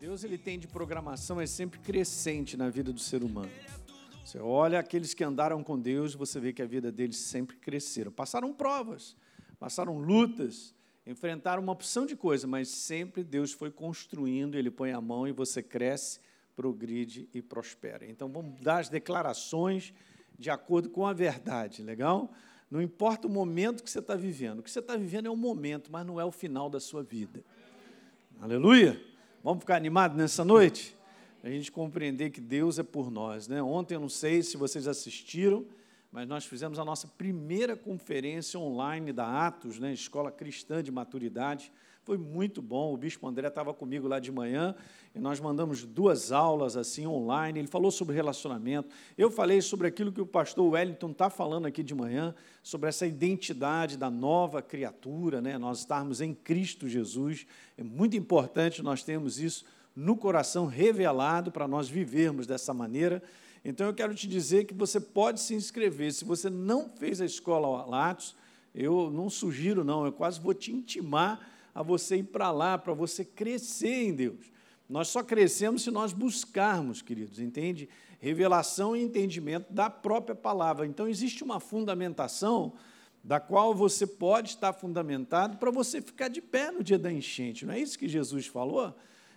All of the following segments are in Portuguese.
Deus ele tem de programação é sempre crescente na vida do ser humano. Você olha aqueles que andaram com Deus, você vê que a vida deles sempre cresceram. Passaram provas, passaram lutas, enfrentaram uma opção de coisa, mas sempre Deus foi construindo, ele põe a mão e você cresce, progride e prospera. Então vamos dar as declarações de acordo com a verdade, legal? Não importa o momento que você está vivendo. O que você está vivendo é um momento, mas não é o final da sua vida. Aleluia! Vamos ficar animados nessa noite? A gente compreender que Deus é por nós. Né? Ontem, eu não sei se vocês assistiram, mas nós fizemos a nossa primeira conferência online da Atos, né? Escola Cristã de Maturidade. Foi muito bom. O Bispo André estava comigo lá de manhã e nós mandamos duas aulas assim online. Ele falou sobre relacionamento. Eu falei sobre aquilo que o pastor Wellington está falando aqui de manhã, sobre essa identidade da nova criatura, né? nós estarmos em Cristo Jesus. É muito importante nós termos isso no coração revelado para nós vivermos dessa maneira. Então eu quero te dizer que você pode se inscrever. Se você não fez a escola Latos, eu não sugiro, não, eu quase vou te intimar a você ir para lá, para você crescer em Deus. Nós só crescemos se nós buscarmos, queridos, entende? Revelação e entendimento da própria palavra. Então, existe uma fundamentação da qual você pode estar fundamentado para você ficar de pé no dia da enchente. Não é isso que Jesus falou?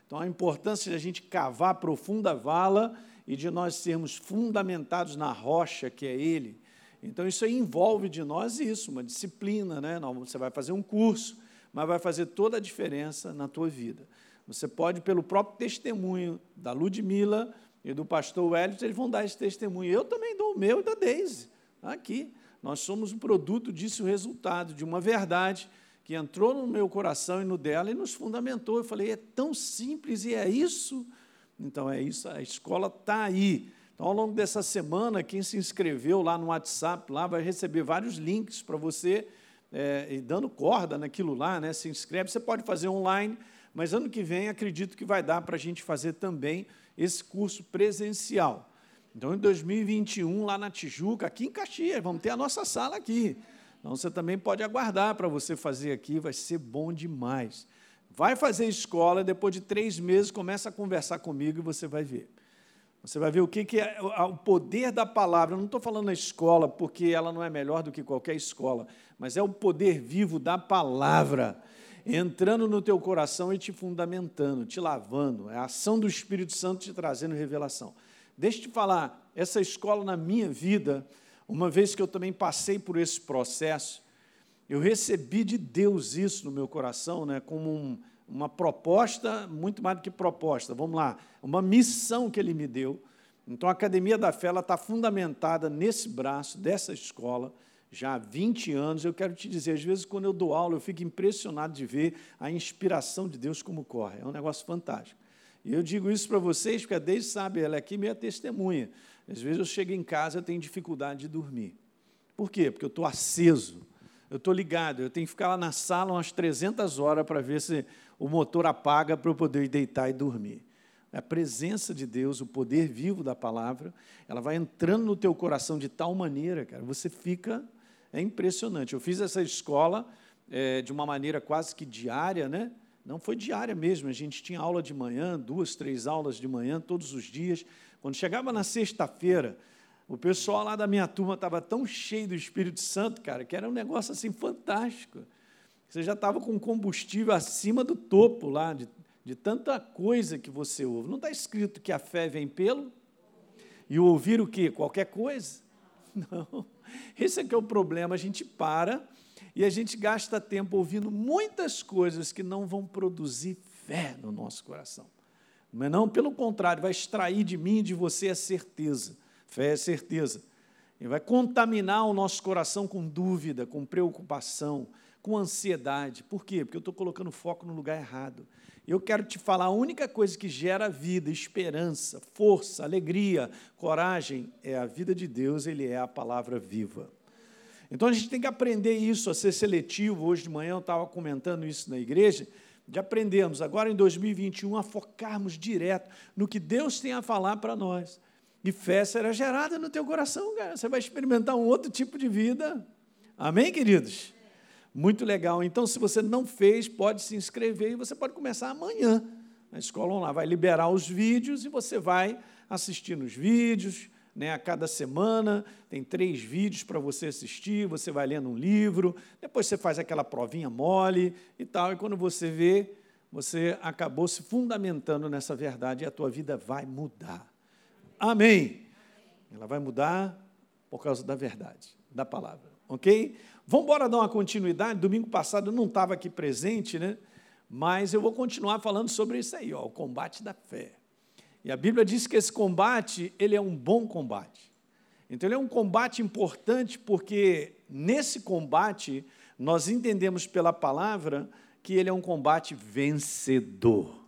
Então, a importância de a gente cavar a profunda vala e de nós sermos fundamentados na rocha que é Ele. Então, isso envolve de nós isso, uma disciplina, né? Você vai fazer um curso, mas vai fazer toda a diferença na tua vida. Você pode, pelo próprio testemunho da Ludmilla e do pastor Wellington, eles vão dar esse testemunho. Eu também dou o meu e da Deise. Aqui. Nós somos um produto disso, o resultado de uma verdade que entrou no meu coração e no dela e nos fundamentou. Eu falei, é tão simples e é isso? Então é isso, a escola está aí. Então, ao longo dessa semana, quem se inscreveu lá no WhatsApp, lá vai receber vários links para você é, e dando corda naquilo lá, né? Se inscreve. Você pode fazer online, mas ano que vem acredito que vai dar para a gente fazer também esse curso presencial. Então, em 2021, lá na Tijuca, aqui em Caxias, vamos ter a nossa sala aqui. Então, você também pode aguardar para você fazer aqui, vai ser bom demais. Vai fazer escola, depois de três meses, começa a conversar comigo e você vai ver. Você vai ver o que, é o poder da palavra. Eu não estou falando na escola, porque ela não é melhor do que qualquer escola, mas é o poder vivo da palavra entrando no teu coração e te fundamentando, te lavando. É a ação do Espírito Santo te trazendo revelação. Deixa eu te falar, essa escola na minha vida, uma vez que eu também passei por esse processo, eu recebi de Deus isso no meu coração, né, como um, uma proposta, muito mais do que proposta, vamos lá, uma missão que ele me deu. Então, a Academia da Fé está fundamentada nesse braço dessa escola, já há 20 anos. Eu quero te dizer, às vezes, quando eu dou aula, eu fico impressionado de ver a inspiração de Deus como corre. É um negócio fantástico. E eu digo isso para vocês, porque a Deise sabe, ela é aqui minha testemunha. Às vezes eu chego em casa e tenho dificuldade de dormir. Por quê? Porque eu estou aceso, eu estou ligado, eu tenho que ficar lá na sala umas 300 horas para ver se o motor apaga para eu poder deitar e dormir. A presença de Deus, o poder vivo da palavra, ela vai entrando no teu coração de tal maneira, cara, você fica. É impressionante. Eu fiz essa escola é, de uma maneira quase que diária, né? Não foi diária mesmo, a gente tinha aula de manhã, duas, três aulas de manhã, todos os dias. Quando chegava na sexta-feira, o pessoal lá da minha turma estava tão cheio do Espírito Santo, cara, que era um negócio assim fantástico. Você já estava com combustível acima do topo lá, de, de tanta coisa que você ouve. Não está escrito que a fé vem pelo? E ouvir o quê? Qualquer coisa? Não. Esse é que é o problema. A gente para e a gente gasta tempo ouvindo muitas coisas que não vão produzir fé no nosso coração. Mas não, pelo contrário, vai extrair de mim e de você a certeza. Fé é certeza. E vai contaminar o nosso coração com dúvida, com preocupação, com ansiedade. Por quê? Porque eu estou colocando foco no lugar errado. Eu quero te falar, a única coisa que gera vida, esperança, força, alegria, coragem, é a vida de Deus, Ele é a palavra viva. Então a gente tem que aprender isso, a ser seletivo. Hoje de manhã eu estava comentando isso na igreja, de aprendermos agora em 2021 a focarmos direto no que Deus tem a falar para nós. E fé será gerada no teu coração, cara. Você vai experimentar um outro tipo de vida. Amém, queridos? Muito legal. Então, se você não fez, pode se inscrever e você pode começar amanhã. na escola online, vai liberar os vídeos e você vai assistindo os vídeos, né, a cada semana, tem três vídeos para você assistir, você vai lendo um livro, depois você faz aquela provinha mole e tal, e quando você vê, você acabou se fundamentando nessa verdade e a tua vida vai mudar. Amém. Ela vai mudar por causa da verdade, da palavra, ok? Vamos embora dar uma continuidade. Domingo passado eu não estava aqui presente, né? Mas eu vou continuar falando sobre isso aí, ó, o combate da fé. E a Bíblia diz que esse combate, ele é um bom combate. Então ele é um combate importante porque nesse combate nós entendemos pela palavra que ele é um combate vencedor.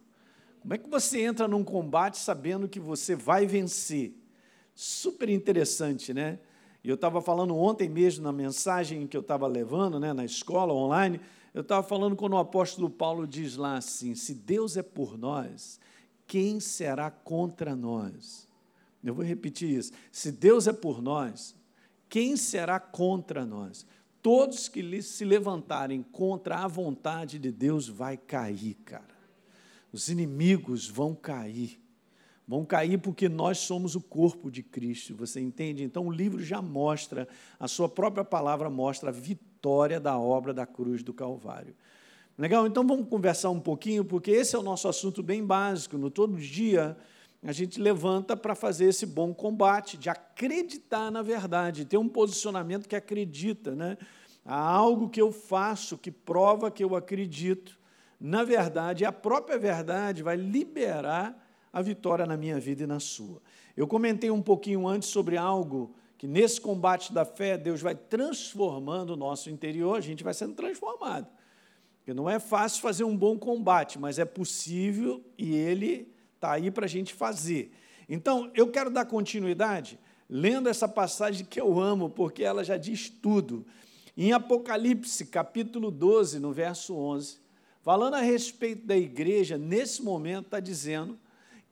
Como é que você entra num combate sabendo que você vai vencer? Super interessante, né? E eu estava falando ontem mesmo na mensagem que eu estava levando, né, na escola online, eu estava falando quando o apóstolo Paulo diz lá assim: se Deus é por nós, quem será contra nós? Eu vou repetir isso. Se Deus é por nós, quem será contra nós? Todos que se levantarem contra a vontade de Deus vai cair, cara. Os inimigos vão cair. Vão cair porque nós somos o corpo de Cristo, você entende? Então o livro já mostra, a sua própria palavra mostra a vitória da obra da cruz do Calvário. Legal? Então vamos conversar um pouquinho, porque esse é o nosso assunto bem básico. No todo dia a gente levanta para fazer esse bom combate, de acreditar na verdade, ter um posicionamento que acredita, né? Há algo que eu faço que prova que eu acredito. Na verdade, a própria verdade vai liberar a vitória na minha vida e na sua. Eu comentei um pouquinho antes sobre algo que nesse combate da fé Deus vai transformando o nosso interior, a gente vai sendo transformado. Porque não é fácil fazer um bom combate, mas é possível e ele está aí para a gente fazer. Então, eu quero dar continuidade lendo essa passagem que eu amo, porque ela já diz tudo. Em Apocalipse, capítulo 12, no verso 11, falando a respeito da igreja, nesse momento está dizendo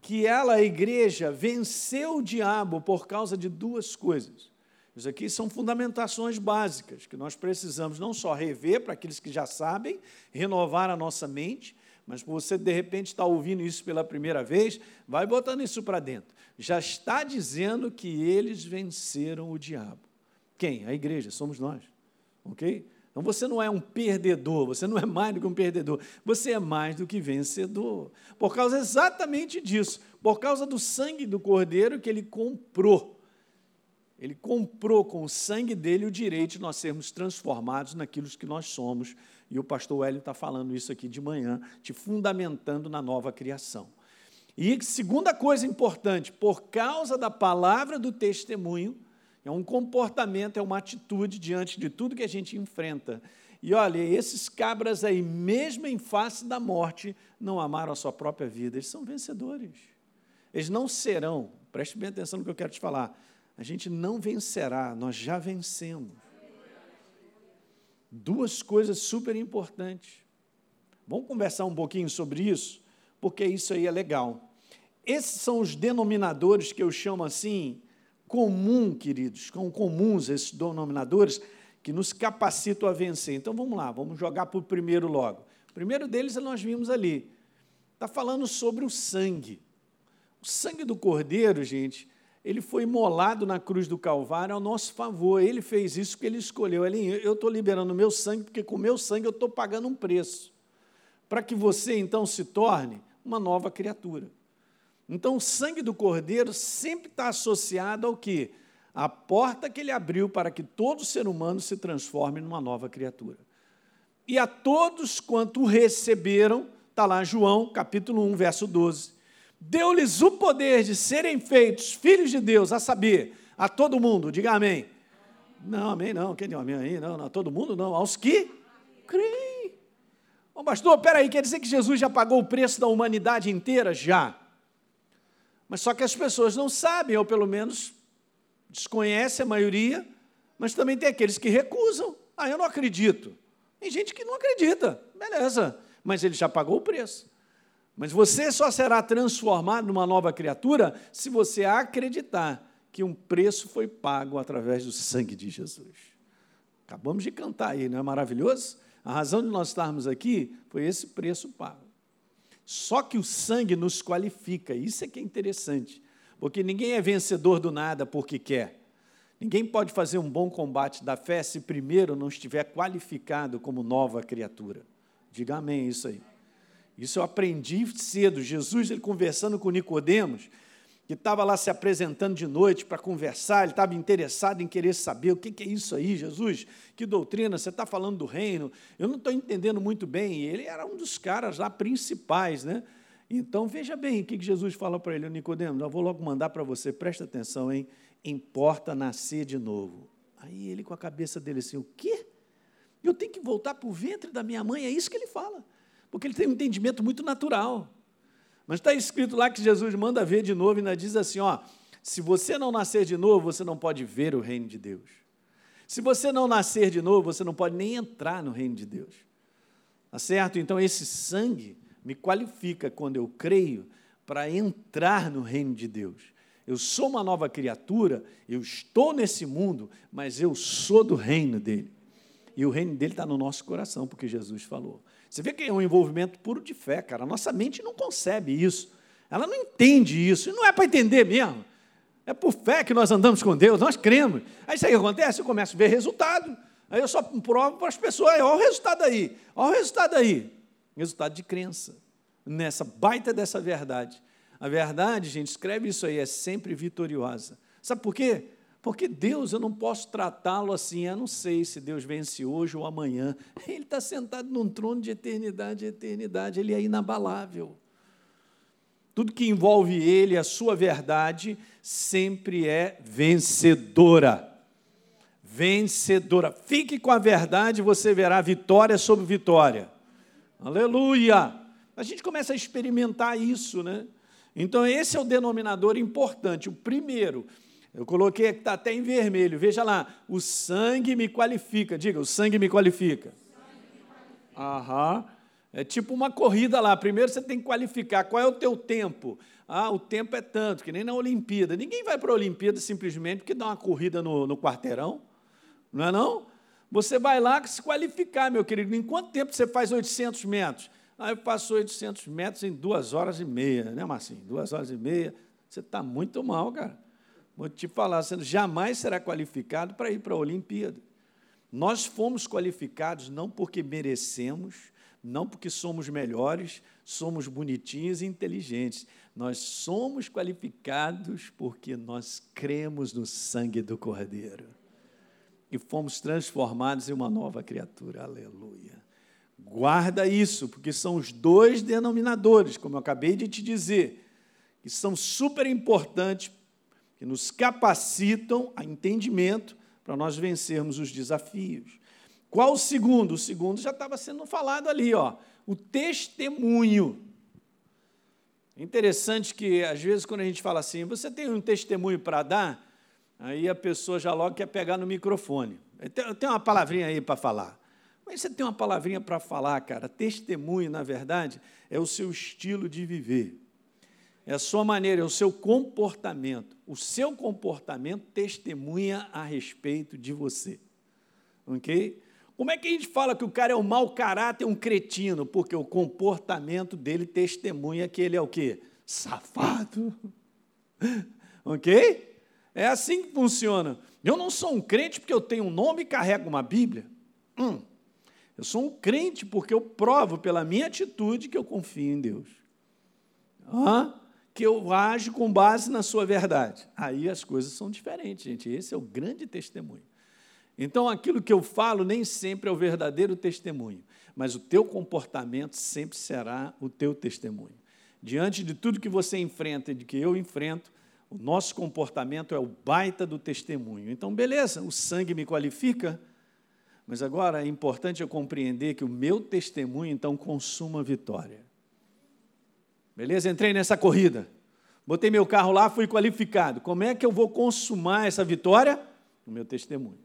que ela, a igreja, venceu o diabo por causa de duas coisas. Isso aqui são fundamentações básicas que nós precisamos não só rever para aqueles que já sabem, renovar a nossa mente, mas você de repente está ouvindo isso pela primeira vez, vai botando isso para dentro. Já está dizendo que eles venceram o diabo. Quem? A igreja, somos nós. Ok? Então você não é um perdedor, você não é mais do que um perdedor, você é mais do que vencedor. Por causa exatamente disso, por causa do sangue do cordeiro que ele comprou ele comprou com o sangue dele o direito de nós sermos transformados naquilo que nós somos. E o pastor Hélio está falando isso aqui de manhã, te fundamentando na nova criação. E segunda coisa importante, por causa da palavra do testemunho, é um comportamento, é uma atitude diante de tudo que a gente enfrenta. E olha, esses cabras aí, mesmo em face da morte, não amaram a sua própria vida. Eles são vencedores. Eles não serão, preste bem atenção no que eu quero te falar, a gente não vencerá, nós já vencemos. Duas coisas super importantes. Vamos conversar um pouquinho sobre isso, porque isso aí é legal. Esses são os denominadores que eu chamo assim, comum, queridos, são comuns esses denominadores que nos capacitam a vencer. Então vamos lá, vamos jogar para o primeiro logo. O primeiro deles nós vimos ali. Está falando sobre o sangue. O sangue do cordeiro, gente, ele foi imolado na cruz do Calvário ao nosso favor. Ele fez isso porque ele escolheu. Ele, eu estou liberando o meu sangue, porque com o meu sangue eu estou pagando um preço. Para que você, então, se torne uma nova criatura. Então, o sangue do Cordeiro sempre está associado ao quê? A porta que ele abriu para que todo ser humano se transforme numa nova criatura. E a todos quanto o receberam, está lá João, capítulo 1, verso 12 deu-lhes o poder de serem feitos filhos de Deus, a saber, a todo mundo, diga amém. Não, amém não, quem deu amém aí? Não, não, a todo mundo não, aos que creem. Bom, pastor, peraí, quer dizer que Jesus já pagou o preço da humanidade inteira? Já. Mas só que as pessoas não sabem, ou pelo menos desconhecem a maioria, mas também tem aqueles que recusam. Ah, eu não acredito. Tem gente que não acredita, beleza, mas ele já pagou o preço. Mas você só será transformado numa nova criatura se você acreditar que um preço foi pago através do sangue de Jesus. Acabamos de cantar aí, não é maravilhoso? A razão de nós estarmos aqui foi esse preço pago. Só que o sangue nos qualifica, isso é que é interessante, porque ninguém é vencedor do nada porque quer. Ninguém pode fazer um bom combate da fé se primeiro não estiver qualificado como nova criatura. Diga amém isso aí. Isso eu aprendi cedo. Jesus, ele conversando com Nicodemos, que estava lá se apresentando de noite para conversar, ele estava interessado em querer saber o que, que é isso aí, Jesus, que doutrina, você está falando do reino, eu não estou entendendo muito bem, e ele era um dos caras lá principais, né? Então, veja bem o que, que Jesus fala para ele, Nicodemos, eu vou logo mandar para você, presta atenção, hein? Importa nascer de novo. Aí ele com a cabeça dele assim, o quê? Eu tenho que voltar para o ventre da minha mãe, é isso que ele fala, porque ele tem um entendimento muito natural. Mas está escrito lá que Jesus manda ver de novo e ainda diz assim: ó, se você não nascer de novo, você não pode ver o reino de Deus. Se você não nascer de novo, você não pode nem entrar no reino de Deus. Tá certo? Então esse sangue me qualifica quando eu creio para entrar no reino de Deus. Eu sou uma nova criatura, eu estou nesse mundo, mas eu sou do reino dele. E o reino dele está no nosso coração, porque Jesus falou. Você vê que é um envolvimento puro de fé, cara. A nossa mente não concebe isso. Ela não entende isso. E não é para entender mesmo. É por fé que nós andamos com Deus, nós cremos. Aí isso aí acontece, eu começo a ver resultado. Aí eu só provo para as pessoas, olha o resultado aí, olha o resultado aí. Resultado de crença, nessa baita dessa verdade. A verdade, gente, escreve isso aí, é sempre vitoriosa. Sabe por quê? Porque Deus, eu não posso tratá-lo assim, eu não sei se Deus vence hoje ou amanhã. Ele está sentado num trono de eternidade, eternidade, ele é inabalável. Tudo que envolve ele, a sua verdade, sempre é vencedora. Vencedora. Fique com a verdade, você verá vitória sobre vitória. Aleluia! A gente começa a experimentar isso, né? Então, esse é o denominador importante. O primeiro, eu coloquei que está até em vermelho. Veja lá, o sangue me qualifica. Diga, o sangue me qualifica. Aham. É tipo uma corrida lá. Primeiro você tem que qualificar. Qual é o teu tempo? Ah, o tempo é tanto, que nem na Olimpíada. Ninguém vai para a Olimpíada simplesmente porque dá uma corrida no, no quarteirão. Não é não? Você vai lá se qualificar, meu querido. Em quanto tempo você faz 800 metros? Ah, eu passo 800 metros em duas horas e meia, né, Marcinho? Duas horas e meia. Você está muito mal, cara. Vou te falar, você jamais será qualificado para ir para a Olimpíada. Nós fomos qualificados não porque merecemos, não porque somos melhores, somos bonitinhos e inteligentes. Nós somos qualificados porque nós cremos no sangue do Cordeiro. E fomos transformados em uma nova criatura. Aleluia. Guarda isso, porque são os dois denominadores, como eu acabei de te dizer, que são super importantes que nos capacitam a entendimento para nós vencermos os desafios. Qual o segundo? O segundo já estava sendo falado ali, ó, o testemunho. Interessante que, às vezes, quando a gente fala assim, você tem um testemunho para dar, aí a pessoa já logo quer pegar no microfone. Eu tenho uma palavrinha aí para falar. Mas você tem uma palavrinha para falar, cara. Testemunho, na verdade, é o seu estilo de viver é a sua maneira, é o seu comportamento. O seu comportamento testemunha a respeito de você. Ok? Como é que a gente fala que o cara é um mau caráter, um cretino? Porque o comportamento dele testemunha que ele é o quê? Safado. ok? É assim que funciona. Eu não sou um crente porque eu tenho um nome e carrego uma Bíblia. Hum. Eu sou um crente porque eu provo pela minha atitude que eu confio em Deus. Hã? Que eu ajo com base na sua verdade. Aí as coisas são diferentes, gente. Esse é o grande testemunho. Então, aquilo que eu falo nem sempre é o verdadeiro testemunho, mas o teu comportamento sempre será o teu testemunho. Diante de tudo que você enfrenta e de que eu enfrento, o nosso comportamento é o baita do testemunho. Então, beleza, o sangue me qualifica, mas agora é importante eu compreender que o meu testemunho, então, consuma vitória. Beleza? Entrei nessa corrida. Botei meu carro lá, fui qualificado. Como é que eu vou consumar essa vitória? No meu testemunho.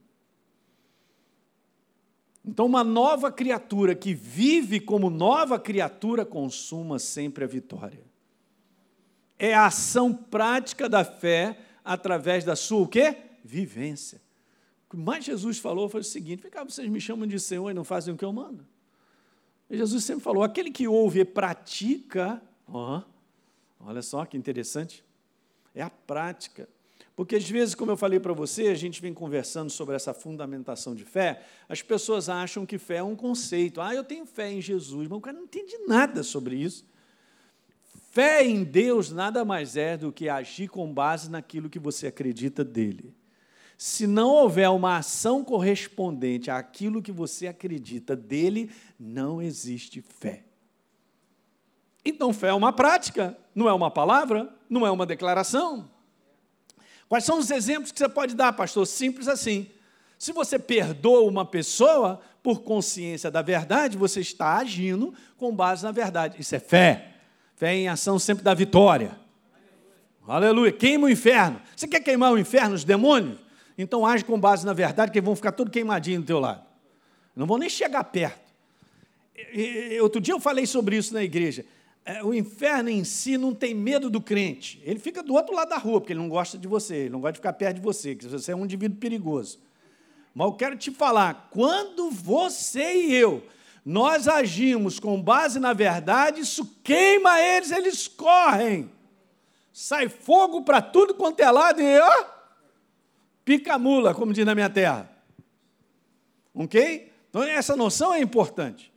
Então, uma nova criatura que vive como nova criatura consuma sempre a vitória. É a ação prática da fé através da sua o quê? Vivência. O que mais Jesus falou foi o seguinte: vocês me chamam de Senhor e não fazem o que eu mando. E Jesus sempre falou: aquele que ouve e pratica, ó, olha só que interessante, é a prática. Porque às vezes, como eu falei para você, a gente vem conversando sobre essa fundamentação de fé, as pessoas acham que fé é um conceito. Ah, eu tenho fé em Jesus, mas o cara não entende nada sobre isso. Fé em Deus nada mais é do que agir com base naquilo que você acredita dele. Se não houver uma ação correspondente àquilo que você acredita dele, não existe fé. Então, fé é uma prática, não é uma palavra, não é uma declaração. Quais são os exemplos que você pode dar, pastor? Simples assim. Se você perdoa uma pessoa por consciência da verdade, você está agindo com base na verdade. Isso é fé. Fé em ação sempre dá vitória. Aleluia. Queima o inferno. Você quer queimar o inferno, os demônios? Então age com base na verdade, que vão ficar todo queimadinho do teu lado. Não vão nem chegar perto. Outro dia eu falei sobre isso na igreja. É, o inferno em si não tem medo do crente. Ele fica do outro lado da rua, porque ele não gosta de você, ele não gosta de ficar perto de você, que você é um indivíduo perigoso. Mas eu quero te falar, quando você e eu, nós agimos com base na verdade, isso queima eles, eles correm. Sai fogo para tudo quanto é lado e ó, pica mula, como diz na minha terra. Ok? Então essa noção é importante.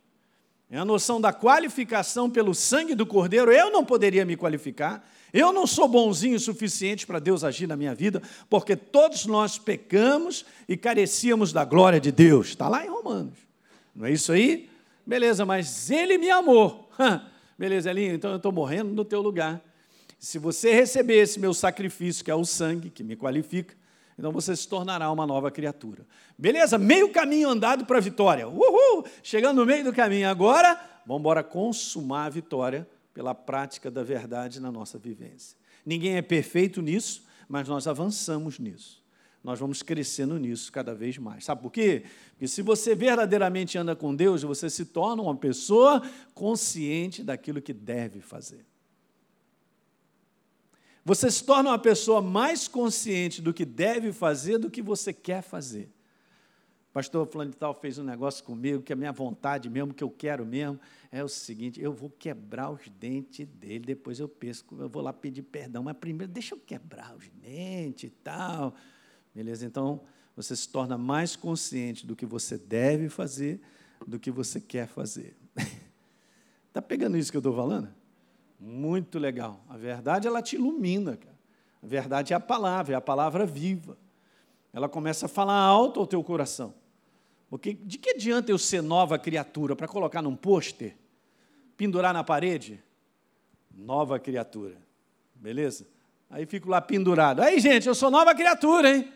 É a noção da qualificação pelo sangue do Cordeiro. Eu não poderia me qualificar. Eu não sou bonzinho o suficiente para Deus agir na minha vida, porque todos nós pecamos e carecíamos da glória de Deus. Está lá em Romanos. Não é isso aí? Beleza, mas Ele me amou. Beleza, Elinho, então eu estou morrendo no teu lugar. Se você receber esse meu sacrifício, que é o sangue, que me qualifica, então você se tornará uma nova criatura. Beleza? Meio caminho andado para a vitória. Uhul! Chegando no meio do caminho agora, vamos embora consumar a vitória pela prática da verdade na nossa vivência. Ninguém é perfeito nisso, mas nós avançamos nisso. Nós vamos crescendo nisso cada vez mais. Sabe por quê? Porque se você verdadeiramente anda com Deus, você se torna uma pessoa consciente daquilo que deve fazer. Você se torna uma pessoa mais consciente do que deve fazer do que você quer fazer. O pastor fulano de tal fez um negócio comigo que a minha vontade mesmo, que eu quero mesmo, é o seguinte, eu vou quebrar os dentes dele, depois eu penso, eu vou lá pedir perdão, mas primeiro deixa eu quebrar os dentes e tal. Beleza? Então, você se torna mais consciente do que você deve fazer do que você quer fazer. Está pegando isso que eu estou falando? Muito legal. A verdade, ela te ilumina. Cara. A verdade é a palavra, é a palavra viva. Ela começa a falar alto ao teu coração. Porque de que adianta eu ser nova criatura para colocar num pôster, pendurar na parede? Nova criatura. Beleza? Aí fico lá pendurado. Aí, gente, eu sou nova criatura, hein?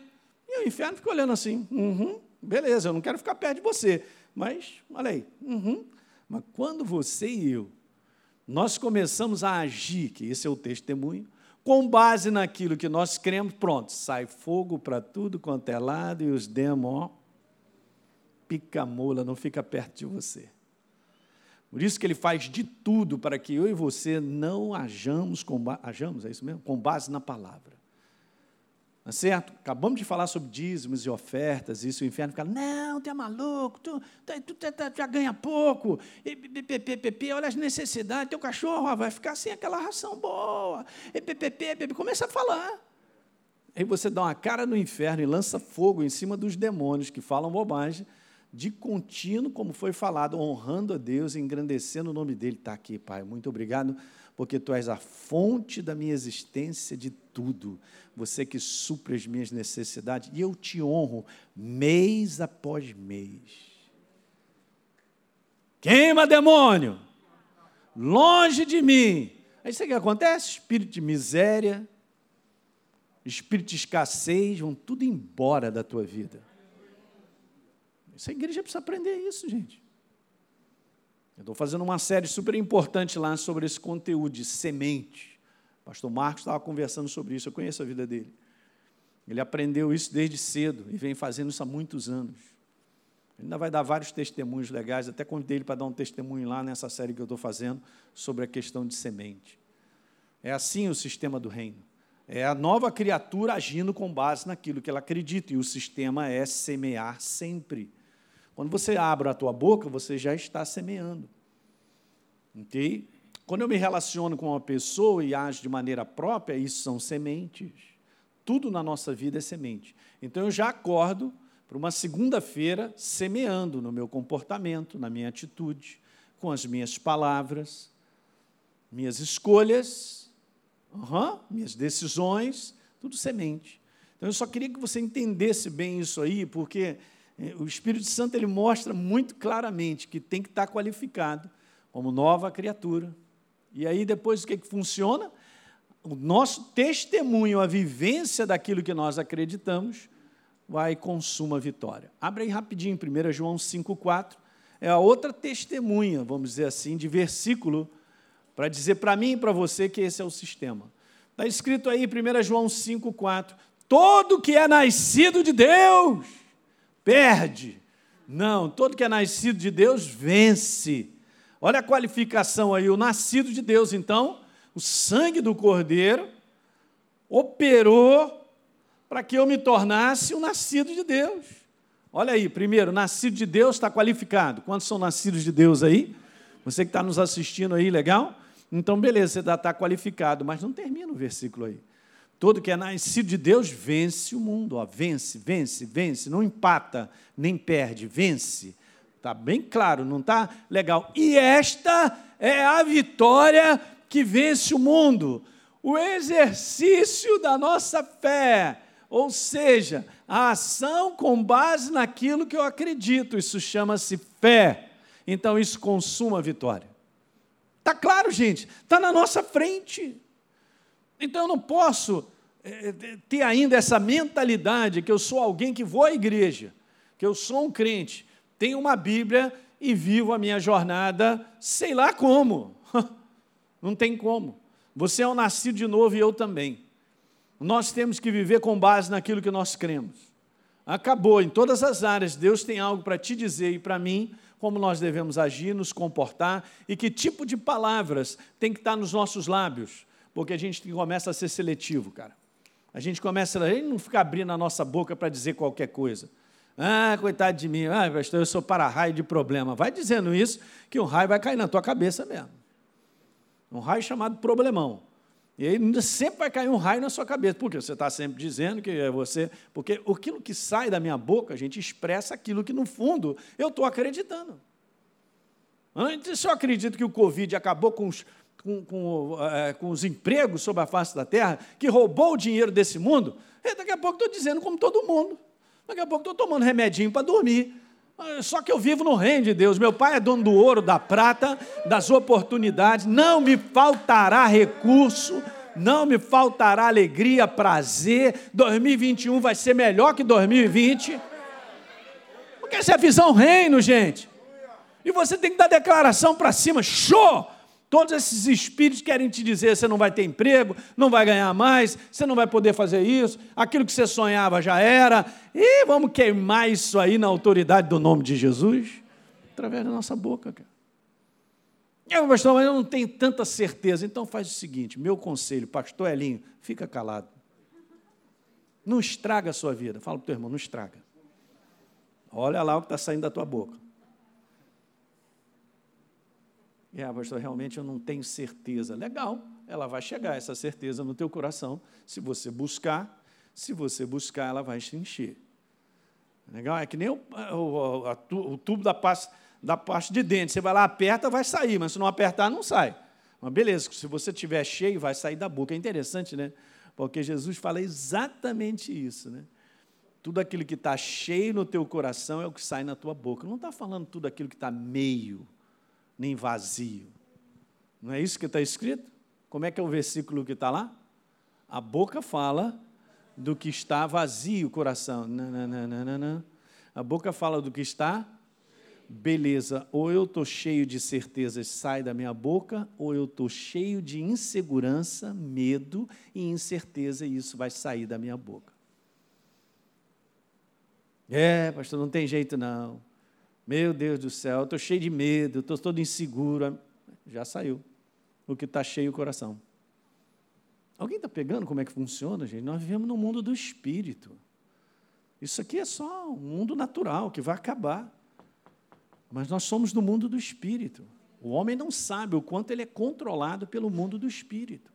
E o inferno fica olhando assim. Uhum, beleza, eu não quero ficar perto de você. Mas, olha aí. Uhum. Mas quando você e eu nós começamos a agir, que esse é o testemunho, com base naquilo que nós cremos, pronto, sai fogo para tudo quanto é lado e os demos, pica-mola, não fica perto de você. Por isso que ele faz de tudo para que eu e você não ajamos, com, ajamos, é isso mesmo? Com base na palavra. Tá certo? Acabamos de falar sobre dízimos e ofertas, isso o inferno fica, não, tu é maluco, tu, tu, tu, tu já ganha pouco, e, ppp, olha as necessidades, teu cachorro ó, vai ficar sem aquela ração boa, e ppp, começa a falar. Aí você dá uma cara no inferno e lança fogo em cima dos demônios que falam bobagem, de contínuo, como foi falado, honrando a Deus, engrandecendo o nome dele. Está aqui, Pai, muito obrigado porque tu és a fonte da minha existência de tudo. Você que supre as minhas necessidades, e eu te honro mês após mês. Queima, demônio! Longe de mim. Aí sabe o que acontece? Espírito de miséria, espírito de escassez, vão tudo embora da tua vida. Essa igreja precisa aprender isso, gente. Estou fazendo uma série super importante lá sobre esse conteúdo de semente. O pastor Marcos estava conversando sobre isso, eu conheço a vida dele. Ele aprendeu isso desde cedo e vem fazendo isso há muitos anos. Ele ainda vai dar vários testemunhos legais, até convidei ele para dar um testemunho lá nessa série que eu estou fazendo sobre a questão de semente. É assim o sistema do reino. É a nova criatura agindo com base naquilo que ela acredita, e o sistema é semear sempre. Quando você abre a tua boca, você já está semeando. Ok? Quando eu me relaciono com uma pessoa e ajo de maneira própria, isso são sementes. Tudo na nossa vida é semente. Então eu já acordo para uma segunda-feira semeando no meu comportamento, na minha atitude, com as minhas palavras, minhas escolhas, uhum, minhas decisões, tudo semente. Então eu só queria que você entendesse bem isso aí, porque o Espírito Santo ele mostra muito claramente que tem que estar qualificado como nova criatura. E aí depois o que, que funciona? O nosso testemunho, a vivência daquilo que nós acreditamos, vai e consuma vitória. Abre aí rapidinho, 1 João 5,4. É a outra testemunha, vamos dizer assim, de versículo, para dizer para mim e para você que esse é o sistema. Está escrito aí, 1 João 5,4. Todo que é nascido de Deus perde. Não, todo que é nascido de Deus vence. Olha a qualificação aí, o nascido de Deus, então, o sangue do Cordeiro operou para que eu me tornasse um nascido de Deus. Olha aí, primeiro, nascido de Deus está qualificado. Quantos são nascidos de Deus aí? Você que está nos assistindo aí, legal? Então, beleza, você está qualificado, mas não termina o versículo aí. Todo que é nascido de Deus vence o mundo, ó, vence, vence, vence, não empata, nem perde, vence. Está bem claro, não está legal. E esta é a vitória que vence o mundo, o exercício da nossa fé, ou seja, a ação com base naquilo que eu acredito. Isso chama-se fé. Então isso consuma a vitória. Está claro, gente? Está na nossa frente. Então eu não posso é, ter ainda essa mentalidade que eu sou alguém que vou à igreja, que eu sou um crente, tenho uma Bíblia e vivo a minha jornada, sei lá como. Não tem como. Você é um nascido de novo e eu também. Nós temos que viver com base naquilo que nós cremos. Acabou, em todas as áreas, Deus tem algo para te dizer e para mim, como nós devemos agir, nos comportar e que tipo de palavras tem que estar nos nossos lábios, porque a gente começa a ser seletivo, cara. A gente começa a não ficar abrindo a nossa boca para dizer qualquer coisa. Ah, coitado de mim, ah, pastor, eu sou para-raio de problema. Vai dizendo isso, que um raio vai cair na tua cabeça mesmo. Um raio chamado problemão. E aí sempre vai cair um raio na sua cabeça, porque você está sempre dizendo que é você. Porque aquilo que sai da minha boca, a gente expressa aquilo que, no fundo, eu estou acreditando. Antes, eu acredito que o Covid acabou com os, com, com, é, com os empregos sobre a face da terra, que roubou o dinheiro desse mundo, daqui a pouco estou dizendo como todo mundo. Daqui a pouco estou tomando remedinho para dormir. Só que eu vivo no reino de Deus. Meu pai é dono do ouro, da prata, das oportunidades. Não me faltará recurso, não me faltará alegria, prazer. 2021 vai ser melhor que 2020. Porque essa é a visão reino, gente. E você tem que dar declaração para cima. Show! Todos esses espíritos querem te dizer: você não vai ter emprego, não vai ganhar mais, você não vai poder fazer isso, aquilo que você sonhava já era, e vamos queimar isso aí na autoridade do nome de Jesus, através da nossa boca, cara. Eu, pastor, mas eu não tenho tanta certeza. Então faz o seguinte: meu conselho, pastor Elinho, fica calado. Não estraga a sua vida. Fala para o teu irmão, não estraga. Olha lá o que está saindo da tua boca. É, pastor, realmente eu não tenho certeza. Legal, ela vai chegar, essa certeza no teu coração, se você buscar. Se você buscar, ela vai te encher. Legal? É que nem o, o, a, o tubo da pasta, da pasta de dente. Você vai lá, aperta, vai sair, mas se não apertar, não sai. Mas beleza, se você tiver cheio, vai sair da boca. É interessante, né? Porque Jesus fala exatamente isso, né? Tudo aquilo que está cheio no teu coração é o que sai na tua boca. Não está falando tudo aquilo que está meio nem vazio. Não é isso que está escrito? Como é que é o versículo que está lá? A boca fala do que está vazio o coração. Não, A boca fala do que está beleza. Ou eu estou cheio de certezas, sai da minha boca, ou eu estou cheio de insegurança, medo e incerteza, e isso vai sair da minha boca. É, pastor, não tem jeito não. Meu Deus do céu, estou cheio de medo, estou todo inseguro. Já saiu o que está cheio o coração. Alguém está pegando como é que funciona, gente? Nós vivemos no mundo do espírito. Isso aqui é só um mundo natural que vai acabar. Mas nós somos do mundo do espírito. O homem não sabe o quanto ele é controlado pelo mundo do espírito.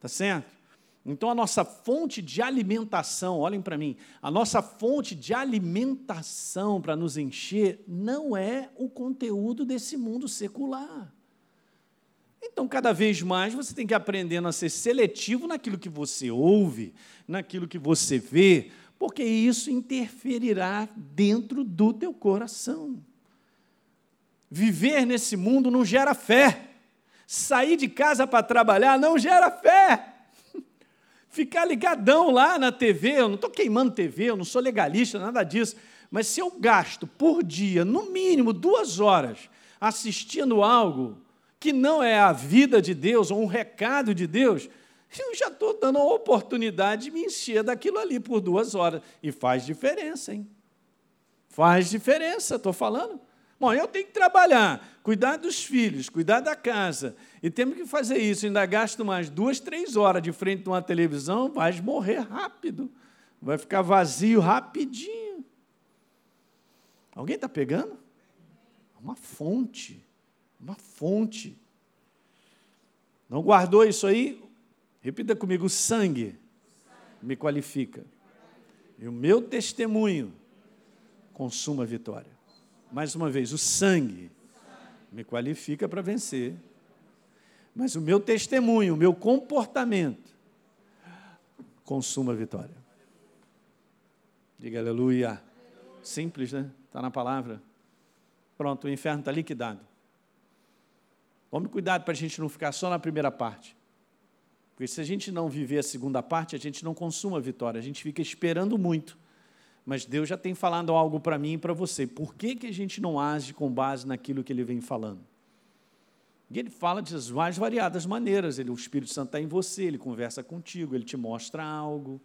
Tá certo? Então, a nossa fonte de alimentação, olhem para mim, a nossa fonte de alimentação para nos encher não é o conteúdo desse mundo secular. Então, cada vez mais você tem que aprender a ser seletivo naquilo que você ouve, naquilo que você vê, porque isso interferirá dentro do teu coração. Viver nesse mundo não gera fé. Sair de casa para trabalhar não gera fé. Ficar ligadão lá na TV, eu não estou queimando TV, eu não sou legalista, nada disso, mas se eu gasto por dia, no mínimo duas horas, assistindo algo que não é a vida de Deus ou um recado de Deus, eu já estou dando a oportunidade de me encher daquilo ali por duas horas. E faz diferença, hein? Faz diferença, estou falando. Bom, eu tenho que trabalhar, cuidar dos filhos, cuidar da casa, e temos que fazer isso. Ainda gasto mais duas, três horas de frente a uma televisão, vai morrer rápido, vai ficar vazio rapidinho. Alguém está pegando? Uma fonte, uma fonte. Não guardou isso aí? Repita comigo: o sangue me qualifica, e o meu testemunho consuma a vitória. Mais uma vez, o sangue me qualifica para vencer, mas o meu testemunho, o meu comportamento, consuma a vitória. Diga aleluia. Simples, né? Está na palavra. Pronto, o inferno está liquidado. Tome cuidado para a gente não ficar só na primeira parte. Porque se a gente não viver a segunda parte, a gente não consuma a vitória, a gente fica esperando muito mas Deus já tem falado algo para mim e para você. Por que, que a gente não age com base naquilo que Ele vem falando? E Ele fala de mais variadas maneiras. Ele, o Espírito Santo está em você, Ele conversa contigo, Ele te mostra algo,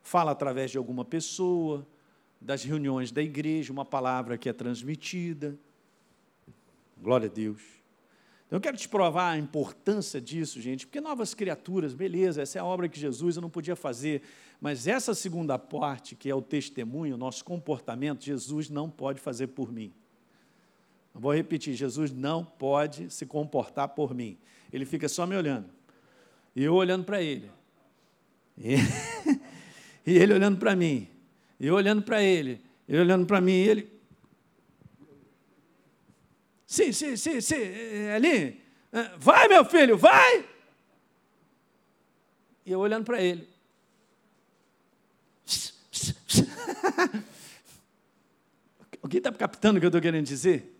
fala através de alguma pessoa, das reuniões da igreja, uma palavra que é transmitida. Glória a Deus. Eu quero te provar a importância disso, gente, porque novas criaturas, beleza, essa é a obra que Jesus eu não podia fazer, mas essa segunda parte, que é o testemunho, o nosso comportamento, Jesus não pode fazer por mim. Eu vou repetir: Jesus não pode se comportar por mim. Ele fica só me olhando. E eu olhando para ele. E, e ele olhando para mim. E eu olhando para ele. Ele olhando para mim. E ele. Sim, sim, sim, sim, é, ali. É, vai, meu filho, vai! E eu olhando para ele. Alguém está captando o que eu estou querendo dizer?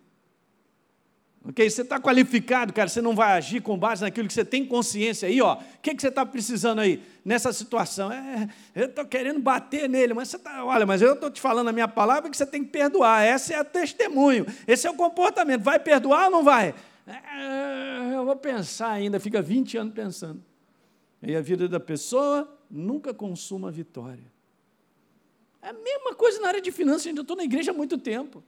Ok? Você está qualificado, cara. Você não vai agir com base naquilo que você tem consciência aí, ó. O que, que você está precisando aí nessa situação? É, eu estou querendo bater nele, mas você está. Olha, mas eu estou te falando a minha palavra que você tem que perdoar. Essa é a testemunho. Esse é o comportamento. Vai perdoar ou não vai? É, eu vou pensar ainda. Fica 20 anos pensando. E a vida da pessoa nunca consuma vitória. É a mesma coisa na área de finanças. Eu estou na igreja há muito tempo.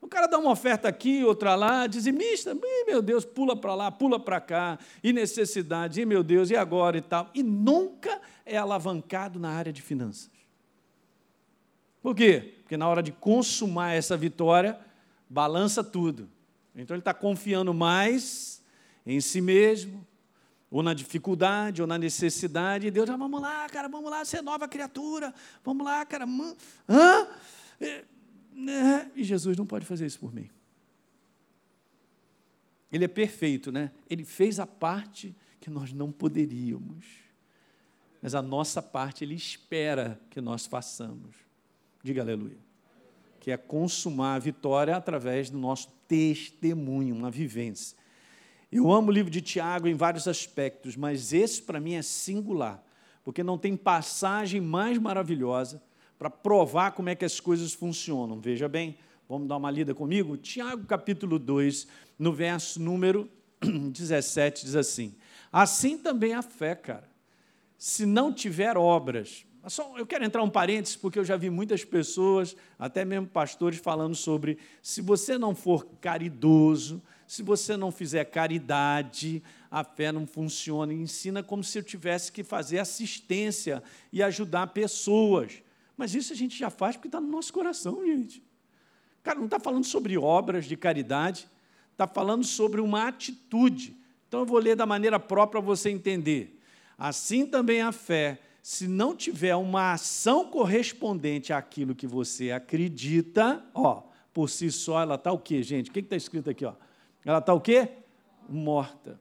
O cara dá uma oferta aqui, outra lá, dizimista, meu Deus, pula para lá, pula para cá, e necessidade, e meu Deus, e agora e tal. E nunca é alavancado na área de finanças. Por quê? Porque na hora de consumar essa vitória, balança tudo. Então ele está confiando mais em si mesmo, ou na dificuldade, ou na necessidade, e Deus já, vamos lá, cara, vamos lá, ser nova criatura, vamos lá, cara, hã? Né? E Jesus não pode fazer isso por mim. Ele é perfeito, né? Ele fez a parte que nós não poderíamos. Mas a nossa parte ele espera que nós façamos. Diga aleluia. Que é consumar a vitória através do nosso testemunho, uma vivência. Eu amo o livro de Tiago em vários aspectos, mas esse para mim é singular, porque não tem passagem mais maravilhosa para provar como é que as coisas funcionam. Veja bem, vamos dar uma lida comigo? Tiago capítulo 2, no verso número 17, diz assim: Assim também a fé, cara. Se não tiver obras, só, eu quero entrar um parênteses, porque eu já vi muitas pessoas, até mesmo pastores, falando sobre se você não for caridoso, se você não fizer caridade, a fé não funciona. ensina como se eu tivesse que fazer assistência e ajudar pessoas. Mas isso a gente já faz porque está no nosso coração, gente. Cara, não está falando sobre obras de caridade, está falando sobre uma atitude. Então eu vou ler da maneira própria para você entender. Assim também a fé, se não tiver uma ação correspondente àquilo que você acredita, ó, por si só ela está o quê, gente? O que está escrito aqui? Ó? Ela está o quê? Morta.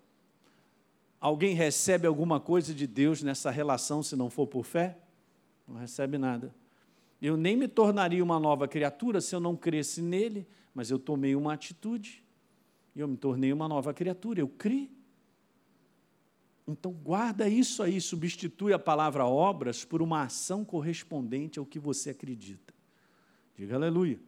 Alguém recebe alguma coisa de Deus nessa relação se não for por fé? Não recebe nada. Eu nem me tornaria uma nova criatura se eu não cresce nele, mas eu tomei uma atitude. E eu me tornei uma nova criatura, eu criei. Então, guarda isso aí, substitui a palavra obras por uma ação correspondente ao que você acredita. Diga aleluia.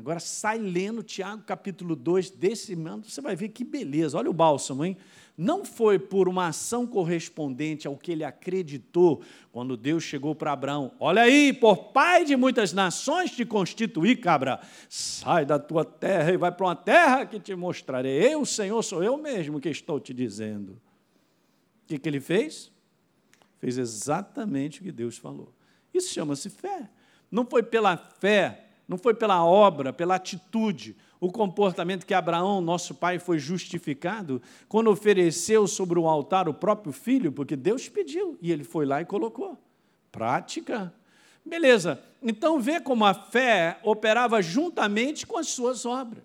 Agora sai lendo Tiago capítulo 2 desse mando, você vai ver que beleza. Olha o bálsamo, hein? Não foi por uma ação correspondente ao que ele acreditou quando Deus chegou para Abraão. Olha aí, por pai de muitas nações te constituí, cabra. Sai da tua terra e vai para uma terra que te mostrarei. Eu, Senhor, sou eu mesmo que estou te dizendo. O que, que ele fez? Fez exatamente o que Deus falou. Isso chama-se fé. Não foi pela fé não foi pela obra, pela atitude, o comportamento que Abraão, nosso pai, foi justificado quando ofereceu sobre o altar o próprio filho, porque Deus pediu e ele foi lá e colocou. Prática. Beleza, então vê como a fé operava juntamente com as suas obras,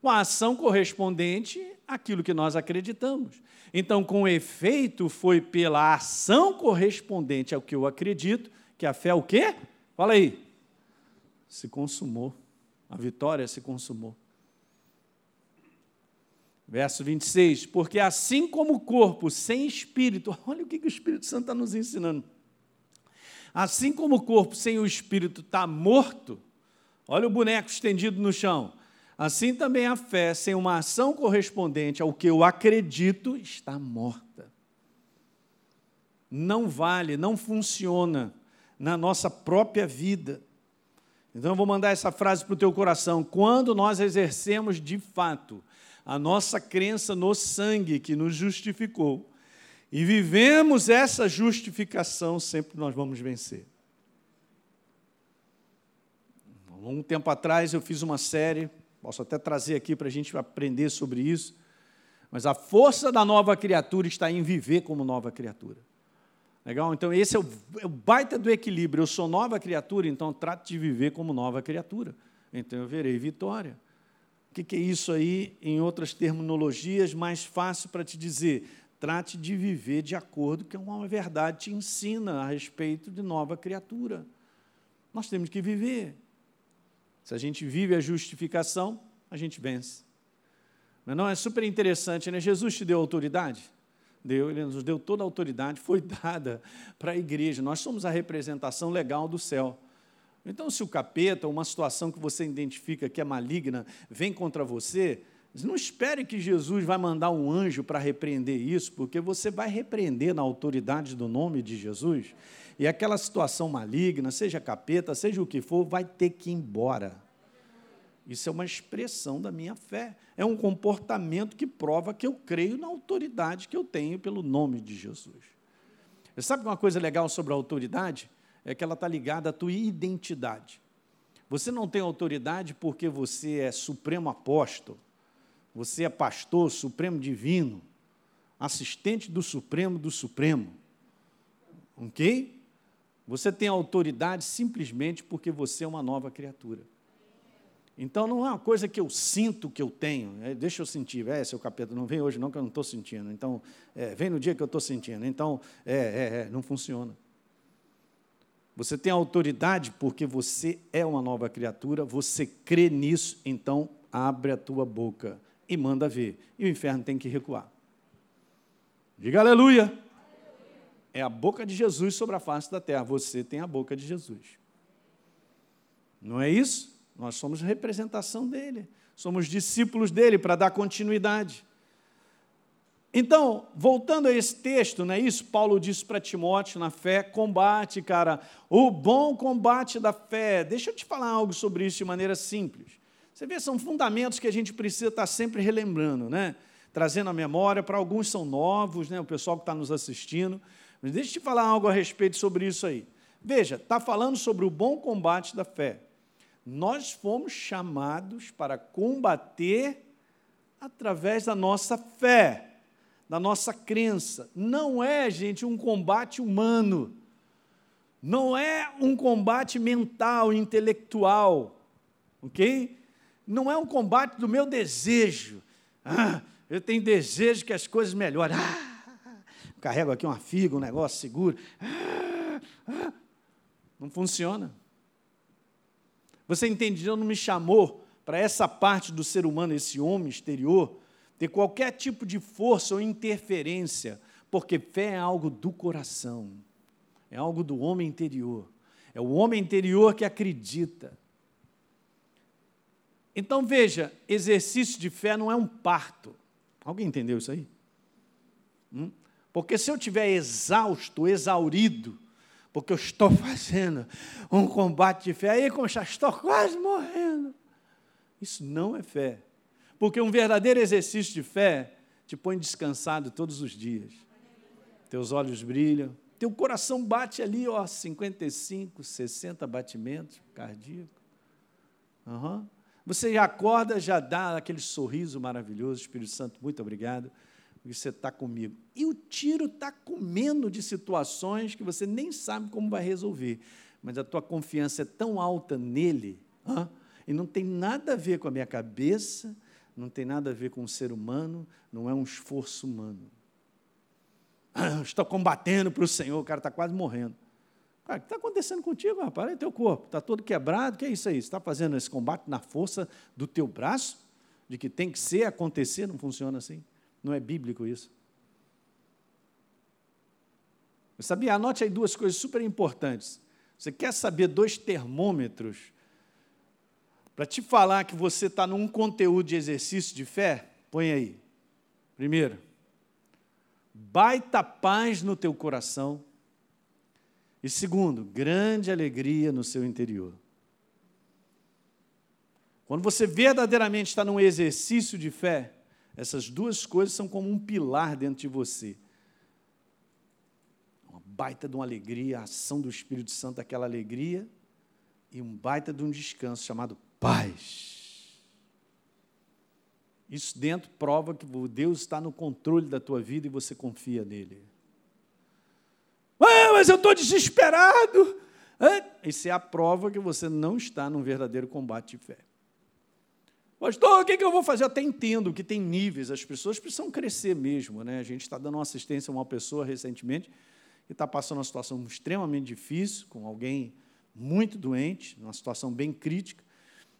com a ação correspondente àquilo que nós acreditamos. Então, com efeito, foi pela ação correspondente ao que eu acredito que a fé é o quê? Fala aí se consumou. A vitória se consumou. Verso 26, porque assim como o corpo sem espírito, olha o que, que o Espírito Santo está nos ensinando. Assim como o corpo sem o espírito está morto, olha o boneco estendido no chão, assim também a fé sem uma ação correspondente ao que eu acredito está morta. Não vale, não funciona na nossa própria vida. Então eu vou mandar essa frase para o teu coração. Quando nós exercemos de fato a nossa crença no sangue que nos justificou e vivemos essa justificação, sempre nós vamos vencer. Há um tempo atrás eu fiz uma série, posso até trazer aqui para a gente aprender sobre isso, mas a força da nova criatura está em viver como nova criatura. Legal? Então, esse é o, é o baita do equilíbrio. Eu sou nova criatura, então trato de viver como nova criatura. Então, eu verei vitória. O que, que é isso aí, em outras terminologias, mais fácil para te dizer? Trate de viver de acordo com uma verdade te ensina a respeito de nova criatura. Nós temos que viver. Se a gente vive a justificação, a gente vence. Mas não é super interessante, né? Jesus te deu autoridade? Deu, ele nos deu toda a autoridade, foi dada para a igreja. Nós somos a representação legal do céu. Então, se o capeta, uma situação que você identifica que é maligna, vem contra você, não espere que Jesus vai mandar um anjo para repreender isso, porque você vai repreender na autoridade do nome de Jesus, e aquela situação maligna, seja capeta, seja o que for, vai ter que ir embora. Isso é uma expressão da minha fé. É um comportamento que prova que eu creio na autoridade que eu tenho pelo nome de Jesus. Você sabe uma coisa legal sobre a autoridade? É que ela está ligada à tua identidade. Você não tem autoridade porque você é supremo apóstolo, você é pastor, supremo divino, assistente do supremo do supremo. Ok? Você tem autoridade simplesmente porque você é uma nova criatura. Então não é uma coisa que eu sinto que eu tenho. É, deixa eu sentir. É, seu capeta, não vem hoje não que eu não estou sentindo. Então, é, vem no dia que eu estou sentindo. Então, é, é, é, não funciona. Você tem autoridade porque você é uma nova criatura, você crê nisso, então abre a tua boca e manda ver. E o inferno tem que recuar. Diga aleluia. É a boca de Jesus sobre a face da terra. Você tem a boca de Jesus. Não é isso? Nós somos representação dele, somos discípulos dele para dar continuidade. Então, voltando a esse texto, não é isso? Paulo disse para Timóteo na fé: combate, cara, o bom combate da fé. Deixa eu te falar algo sobre isso de maneira simples. Você vê, são fundamentos que a gente precisa estar sempre relembrando, né? Trazendo à memória, para alguns são novos, né? O pessoal que está nos assistindo. Mas deixa eu te falar algo a respeito sobre isso aí. Veja, está falando sobre o bom combate da fé nós fomos chamados para combater Através da nossa fé, da nossa crença. Não é, gente, um combate humano. Não é um combate mental, intelectual. Ok? Não é um combate do meu desejo. Ah, eu tenho desejo que as coisas melhorem. Ah, carrego aqui uma figa, um negócio seguro. Ah, ah. Não funciona. Você entende? Deus não me chamou para essa parte do ser humano, esse homem exterior, ter qualquer tipo de força ou interferência, porque fé é algo do coração, é algo do homem interior. É o homem interior que acredita. Então veja, exercício de fé não é um parto. Alguém entendeu isso aí? Hum? Porque se eu estiver exausto, exaurido, porque eu estou fazendo um combate de fé, aí como já estou quase morrendo. Isso não é fé. Porque um verdadeiro exercício de fé te põe descansado todos os dias. Teus olhos brilham, teu coração bate ali, ó, 55, 60 batimentos cardíacos. Uhum. Você já acorda, já dá aquele sorriso maravilhoso, Espírito Santo, muito obrigado, porque você está comigo. E o tiro está comendo de situações que você nem sabe como vai resolver, mas a tua confiança é tão alta nele, e não tem nada a ver com a minha cabeça, não tem nada a ver com o ser humano, não é um esforço humano. Ah, estou combatendo para o Senhor, o cara está quase morrendo. Cara, o que está acontecendo contigo, rapaz? Olha teu corpo, está todo quebrado, que é isso aí? Você está fazendo esse combate na força do teu braço? De que tem que ser, acontecer, não funciona assim. Não é bíblico isso. Eu sabia, anote aí duas coisas super importantes. Você quer saber dois termômetros para te falar que você está num conteúdo de exercício de fé? Põe aí. Primeiro, baita paz no teu coração e segundo, grande alegria no seu interior. Quando você verdadeiramente está num exercício de fé, essas duas coisas são como um pilar dentro de você. Uma baita de uma alegria, a ação do Espírito Santo, aquela alegria, e um baita de um descanso chamado paz. Isso dentro prova que Deus está no controle da tua vida e você confia nele. Ah, mas eu estou desesperado. Isso é a prova que você não está num verdadeiro combate de fé. Pastor, o que, que eu vou fazer? Eu até entendo que tem níveis, as pessoas precisam crescer mesmo. Né? A gente está dando uma assistência a uma pessoa recentemente que está passando uma situação extremamente difícil, com alguém muito doente, uma situação bem crítica.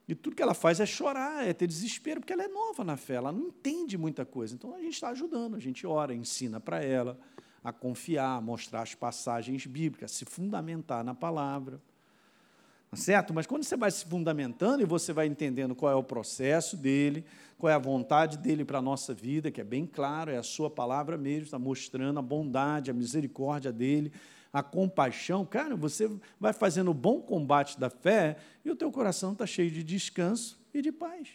E tudo que ela faz é chorar, é ter desespero, porque ela é nova na fé, ela não entende muita coisa. Então a gente está ajudando, a gente ora, ensina para ela, a confiar, a mostrar as passagens bíblicas, se fundamentar na palavra. Tá certo? Mas quando você vai se fundamentando e você vai entendendo qual é o processo dele, qual é a vontade dele para a nossa vida, que é bem claro, é a sua palavra mesmo, está mostrando a bondade, a misericórdia dele, a compaixão, cara, você vai fazendo o bom combate da fé e o teu coração está cheio de descanso e de paz.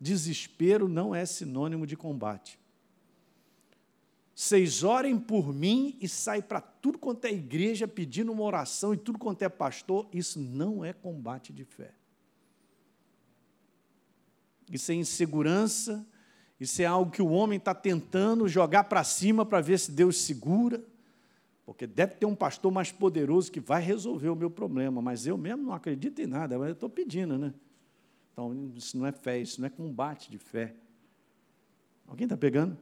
Desespero não é sinônimo de combate. Vocês orem por mim e sai para tudo quanto é igreja pedindo uma oração e tudo quanto é pastor. Isso não é combate de fé. Isso é insegurança. Isso é algo que o homem está tentando jogar para cima para ver se Deus segura. Porque deve ter um pastor mais poderoso que vai resolver o meu problema, mas eu mesmo não acredito em nada, mas eu estou pedindo, né? Então, isso não é fé, isso não é combate de fé. Alguém está pegando?